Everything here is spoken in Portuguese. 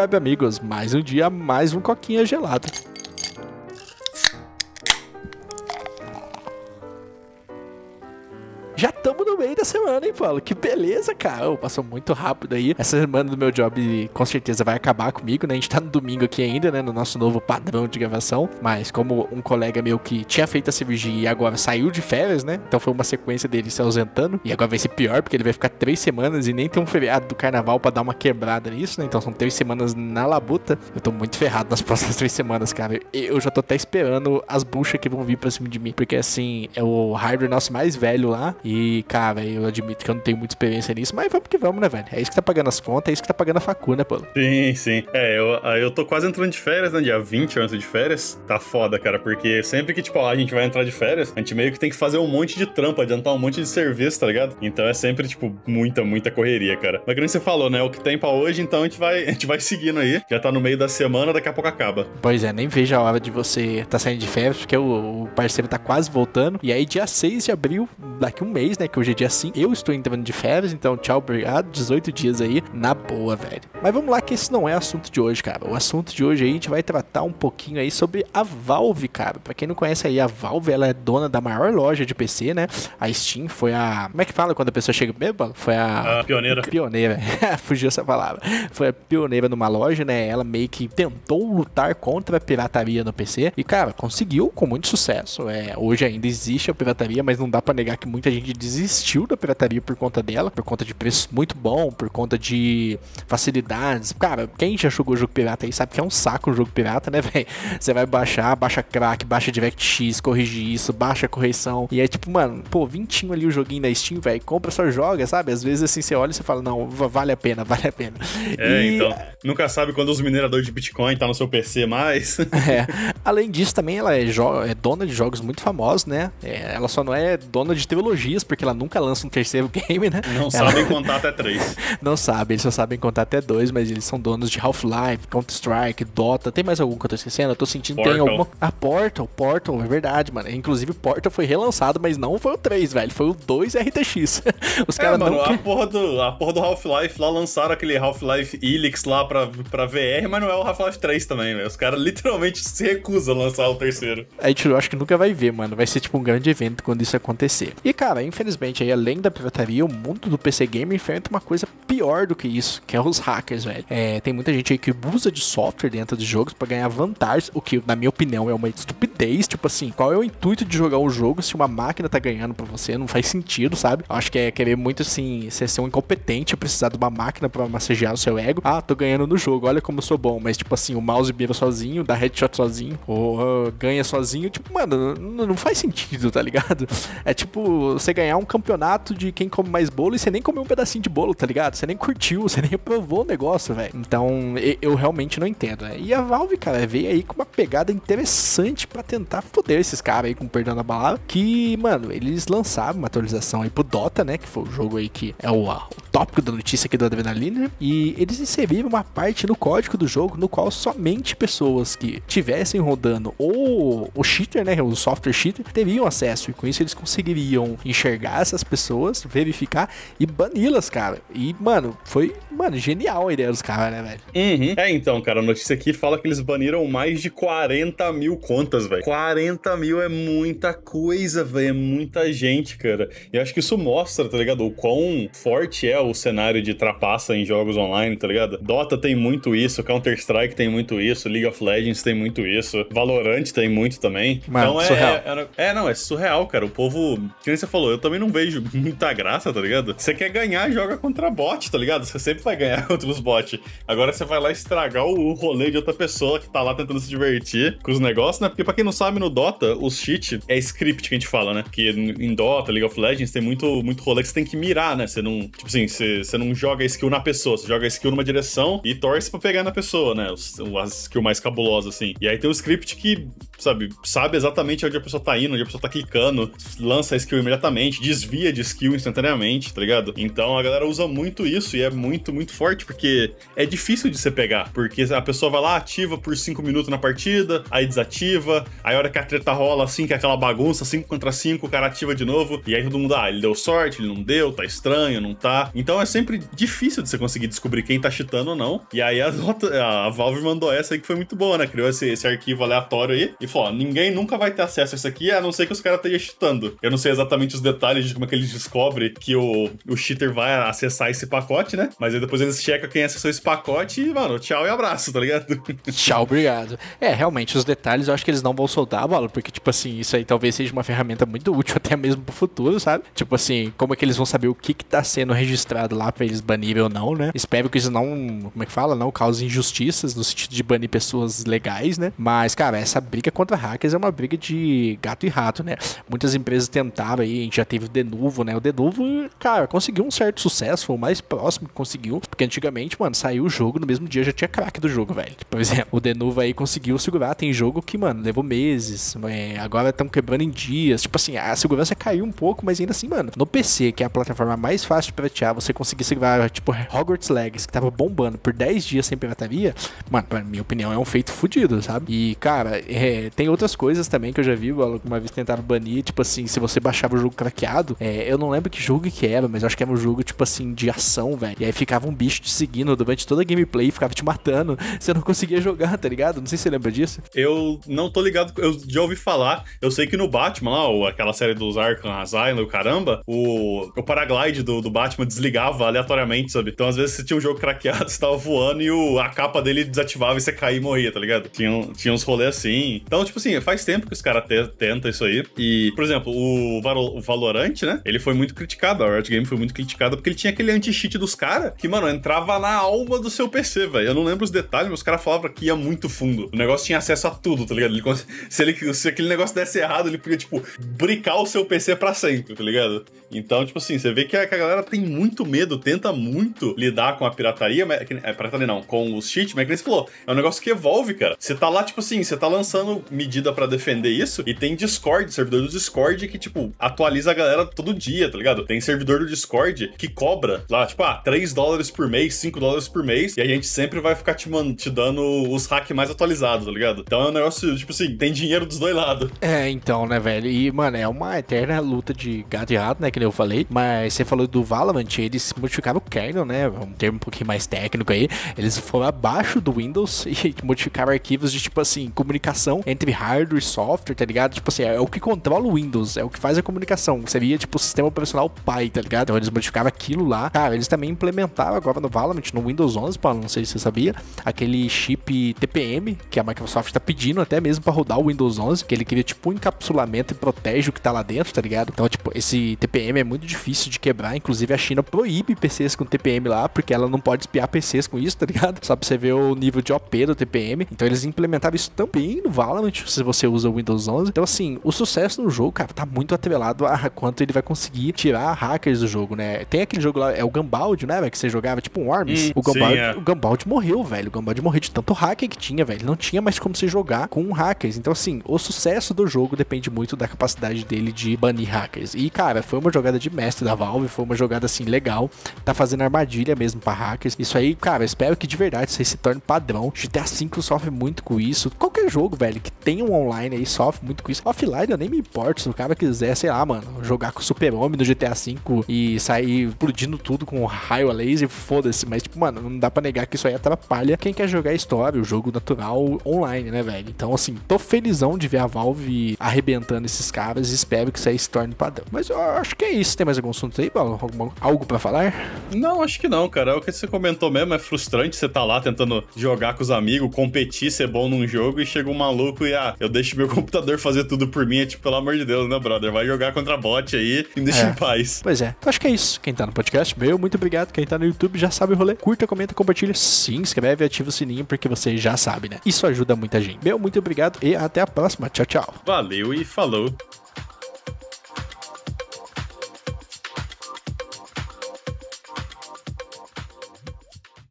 web amigos, mais um dia, mais um coquinha gelado. Da semana, hein, Paulo? Que beleza, cara. Oh, passou muito rápido aí. Essa semana do meu job com certeza vai acabar comigo, né? A gente tá no domingo aqui ainda, né? No nosso novo padrão de gravação. Mas como um colega meu que tinha feito a cirurgia e agora saiu de férias, né? Então foi uma sequência dele se ausentando. E agora vai ser pior, porque ele vai ficar três semanas e nem tem um feriado do carnaval para dar uma quebrada nisso, né? Então são três semanas na labuta. Eu tô muito ferrado nas próximas três semanas, cara. Eu já tô até esperando as buchas que vão vir pra cima de mim. Porque assim, é o hardware nosso mais velho lá. E, cara, eu admito que eu não tenho muita experiência nisso, mas vamos que vamos, né, velho? É isso que tá pagando as contas, é isso que tá pagando a facu, né, Paulo? Sim, sim. É, eu, eu tô quase entrando de férias, né? Dia 20 antes de férias. Tá foda, cara, porque sempre que, tipo, a gente vai entrar de férias, a gente meio que tem que fazer um monte de trampo, adiantar um monte de serviço, tá ligado? Então é sempre, tipo, muita, muita correria, cara. Mas nem você falou, né? O que tem pra hoje, então a gente vai, a gente vai seguindo aí. Já tá no meio da semana, daqui a pouco acaba. Pois é, nem vejo a hora de você tá saindo de férias, porque o, o parceiro tá quase voltando. E aí, dia 6 de abril, daqui um mês, né? Que hoje é dia 5, eu estou entrando de férias, então tchau, obrigado. 18 dias aí, na boa, velho. Mas vamos lá, que esse não é o assunto de hoje, cara. O assunto de hoje aí, a gente vai tratar um pouquinho aí sobre a Valve, cara. Pra quem não conhece aí, a Valve, ela é dona da maior loja de PC, né? A Steam foi a. Como é que fala quando a pessoa chega bêbada? Foi a. A pioneira. Pioneira. Fugiu essa palavra. Foi a pioneira numa loja, né? Ela meio que tentou lutar contra a pirataria no PC. E, cara, conseguiu com muito sucesso. É, hoje ainda existe a pirataria, mas não dá pra negar que muita gente desistiu da pirataria por conta dela, por conta de preço muito bom, por conta de facilidades. Cara, quem já jogou jogo pirata aí sabe que é um saco o jogo pirata, né, velho? Você vai baixar, baixa crack, baixa DirectX, corrigir isso, baixa correção. E é tipo, mano, pô, vintinho ali o joguinho da Steam, velho, compra, só joga, sabe? Às vezes assim você olha e você fala, não, vale a pena, vale a pena. É, e... então, nunca sabe quando os mineradores de Bitcoin tá no seu PC mais. é. Além disso, também ela é, é, dona de jogos muito famosos, né? É, ela só não é dona de trilogias, porque ela nunca lança um terceiro game, né? Não ela... sabem contar até três. não sabem, eles só sabem contar até dois, mas eles são donos de Half-Life, Counter-Strike, Dota. Tem mais algum que eu tô esquecendo? Eu tô sentindo que tem alguma. Ah, Portal, Portal, é verdade, mano. Inclusive, Portal foi relançado, mas não foi o 3, velho. Foi o 2 RTX. Os é, caras mano, não. A porra do, a porra do Half-Life lá lançaram aquele Half-Life Helix lá pra, pra VR, mas não é o Half-Life 3 também, velho. Os caras literalmente se recusam a lançar o terceiro. A gente eu acho que nunca vai ver, mano. Vai ser tipo um grande evento quando isso acontecer. E, cara, infelizmente, aí, além da pirataria, o mundo do PC Gamer enfrenta uma coisa pior do que isso, que é os hackers, velho. É, tem muita gente aí que usa de software dentro dos jogos para ganhar vantagens, o que, na minha opinião, é uma estupidez. Tipo assim, qual é o intuito de jogar um jogo se uma máquina tá ganhando pra você? Não faz sentido, sabe? Acho que é querer muito assim, você ser um incompetente, precisar de uma máquina para massagear o seu ego. Ah, tô ganhando no jogo, olha como eu sou bom. Mas, tipo assim, o mouse vira sozinho, dá headshot sozinho, ou uh, ganha sozinho. Tipo, mano, não faz sentido, tá ligado? É tipo você ganhar um campeonato de quem come mais bolo e você nem comeu um pedacinho de bolo, tá ligado? Você nem curtiu, você nem provou o negócio, velho. Então, eu realmente não entendo, né? E a Valve, cara, veio aí com uma pegada interessante para tentar foder esses caras aí, com perdão da palavra, que, mano, eles lançaram uma atualização aí pro Dota, né? Que foi o jogo aí que é o, o tópico da notícia aqui do Adrenaline? E eles inseriram uma parte no código do jogo no qual somente pessoas que tivessem rodando ou o cheater, né? O software cheater, teriam acesso. E com isso eles conseguiriam enxergar essas pessoas, verificar e bani-las, cara. E, mano, foi, mano, genial a ideia dos caras, né, velho? Uhum. É, então, cara, a notícia aqui fala que eles baniram mais de 40 mil contas, velho. 40 mil é muita coisa, velho. É muita gente, cara. E acho que isso mostra, tá ligado? O quão forte é o cenário de trapaça em jogos online, tá ligado? Dota tem muito isso, Counter-Strike tem muito isso, League of Legends tem muito isso, Valorant tem muito também. Mano, então é, surreal. é, é, não, é surreal, cara. O povo, que nem você falou, eu também não vejo muita graça, tá ligado? Você quer ganhar, joga contra bot, tá ligado? Você sempre vai ganhar contra os bots. Agora você vai lá estragar o rolê de outra pessoa que tá lá tentando se divertir com os negócios, né? Porque pra quem não sabe, no Dota, os cheat é script que a gente fala, né? Que em Dota, League of Legends, tem muito, muito rolê que você tem que mirar, né? Você não, tipo assim, você, você não joga skill na pessoa, você joga skill numa direção e torce pra pegar na pessoa, né? A skill mais cabulosa, assim. E aí tem um script que sabe, sabe exatamente onde a pessoa tá indo, onde a pessoa tá clicando, lança a skill imediatamente, desvia de skill instantaneamente, tá ligado? Então a galera usa muito isso e é muito, muito forte, porque é difícil de você pegar, porque a pessoa vai lá, ativa por 5 minutos na partida, aí desativa, aí a hora que a treta rola assim, que é aquela bagunça, 5 contra 5, o cara ativa de novo, e aí todo mundo, ah, ele deu sorte, ele não deu, tá estranho, não tá. Então é sempre difícil de você conseguir descobrir quem tá cheatando ou não. E aí a, a Valve mandou essa aí que foi muito boa, né? Criou esse, esse arquivo aleatório aí e falou: ó, ninguém nunca vai ter acesso a isso aqui, a não ser que os caras estejam cheatando. Eu não sei exatamente os detalhes de como é que eles descobrem que o, o cheater vai acessar esse pacote, né? Mas aí depois eles checam quem acessou esse pacote e, mano, tchau e abraço, tá ligado? Tchau, obrigado. É, realmente, os detalhes eu acho que eles não vão soltar a bola, porque, tipo assim, isso aí talvez seja uma ferramenta muito útil até mesmo pro futuro, sabe? Tipo assim, como é que eles vão saber o que que tá sendo registrado lá pra eles banirem ou não, né? Espero que isso não, como é que fala? Não cause injustiças no sentido de banir pessoas legais, né? Mas, cara, essa briga contra hackers é uma briga de gato e rato, né? Muitas empresas tentaram aí, a gente já teve o Denuvo, né? O Denuvo, cara, conseguiu um certo sucesso, foi o mais próximo que conseguiu, porque antigamente, mano, saiu o jogo, no mesmo dia já tinha crack do jogo, velho. Por exemplo, o Denuvo aí conseguiu segurar, tem jogo que, mano, levou meses, é, agora estão quebrando em dias, tipo assim, a segurança caiu um pouco, mas ainda assim, mano, no PC, que é a plataforma mais fácil de piratear, você conseguir segurar, tipo, Hogwarts Legacy, que tava bombando por 10 dias sem pirataria, mano, na minha opinião, é um feito fodido, sabe? E, cara, é, tem outras coisas também que eu já vi, alguma vez tentaram banir, tipo assim, se você baixava o jogo craqueado, é, eu não lembro que jogo que era, mas eu acho que era um jogo, tipo assim, de ação, velho. E aí ficava um bicho te seguindo durante toda a gameplay, ficava te matando, você não conseguia jogar, tá ligado? Não sei se você lembra disso. Eu não tô ligado, eu já ouvi falar, eu sei que no Batman lá, aquela série dos Arkham Asylum, caramba, o, o paraglide do, do Batman desligava aleatoriamente, sabe? Então às vezes você tinha um jogo craqueado, você tava voando e o, a capa dele desativava e você caía e morria, tá ligado? Tinha, tinha uns rolês assim. Então, tipo assim, faz tempo que os caras te, tentam isso aí. E, por exemplo, o, o Valorant, né? Ele foi muito criticado, a Riot Game foi muito criticada porque ele tinha aquele anti-cheat dos caras que, mano, entrava na alma do seu PC, velho. Eu não lembro os detalhes, mas os caras falavam que ia muito fundo. O negócio tinha acesso a tudo, tá ligado? Ele, se, ele, se aquele negócio desse errado, ele podia, tipo, bricar o seu PC pra sempre, tá ligado? Então, tipo assim, você vê que a, que a galera tem muito medo, tenta muito lidar com a pirataria, mas, é, pirataria não, com os cheats, mas é que nem você falou, é um negócio que evolve, cara. Você tá lá, tipo assim, você tá lançando medida para defender isso e tem Discord, servidor do Discord que, tipo, atualiza a galera todo dia, tá ligado? Tem servidor do Discord que cobra lá, tipo, ah, 3 dólares por mês, 5 dólares por mês, e a gente sempre vai ficar te, man, te dando os hacks mais atualizados, tá ligado? Então é um negócio, tipo assim, tem dinheiro dos dois lados. É, então, né, velho? E, mano, é uma eterna luta de gato e rato, né, que eu falei, mas você falou do Valorant, eles modificaram o kernel, né, um termo um pouquinho mais técnico aí, eles foram abaixo do Windows e modificaram arquivos de, tipo assim, comunicação entre hardware e software, tá ligado? Tipo assim, é o que controla o Windows, é o que faz a comunicação, seria, tipo, o sistema operacional pai, tá ligado? Então eles modificaram aquilo lá. Cara, eles também implementaram agora no Valorant, no Windows 11, Paulo, não sei se você sabia, aquele chip TPM que a Microsoft tá pedindo até mesmo para rodar o Windows 11, que ele cria, tipo, um encapsulamento e protege o que tá lá dentro, tá ligado? Então, tipo, esse TPM é muito difícil de quebrar, inclusive a China proíbe PCs com TPM lá, porque ela não pode espiar PCs com isso, tá ligado? Só pra você ver o nível de OP do TPM. Então eles implementaram isso também no Valorant, se você usa o Windows 11. Então assim, o sucesso no jogo, cara, tá muito atrelado a quanto ele vai conseguir tirar hackers do jogo, né? Tem aquele jogo lá, é o Gambald, né, que você jogava tipo um Worms. Hum, o, Gambald, sim, é. o morreu, velho. O Gambald morreu de tanto hacker que tinha, velho. Não tinha mais como se jogar com hackers. Então assim, o sucesso do jogo depende muito da capacidade dele de banir hackers. E cara, foi uma jogada de mestre da Valve, foi uma jogada assim legal. Tá fazendo armadilha mesmo para hackers. Isso aí, cara, espero que de verdade isso aí se torne padrão. GTA V sofre muito com isso. Qualquer jogo, velho, que tenha um online aí sofre muito com isso. Offline eu nem me importo. Se o cara quiser, sei lá, mano, jogar com o Super-Homem no GTA V e sair explodindo tudo com raio a laser, foda-se. Mas, tipo, mano, não dá pra negar que isso aí atrapalha quem quer jogar história, o jogo natural online, né, velho? Então, assim, tô felizão de ver a Valve arrebentando esses caras e espero que isso aí se torne padrão. Mas eu acho que é isso. Tem mais algum assunto aí, Paulo? Algum, algo para falar? Não, acho que não, cara. É o que você comentou mesmo. É frustrante você tá lá tentando jogar com os amigos, competir, ser bom num jogo e chega um maluco e, ah, eu deixo meu computador fazer tudo por mim. É tipo, pelo amor de Deus, né, brother? Vai jogar contra bot aí e me deixa é. em paz. Pois é. Então acho que é isso. Quem tá no podcast, meu, muito obrigado. Quem tá no YouTube já sabe o rolê. Curta, comenta, compartilha, se inscreve e ativa o sininho porque você já sabe, né? Isso ajuda muita gente. Meu, muito obrigado e até a próxima. Tchau, tchau. Valeu e falou.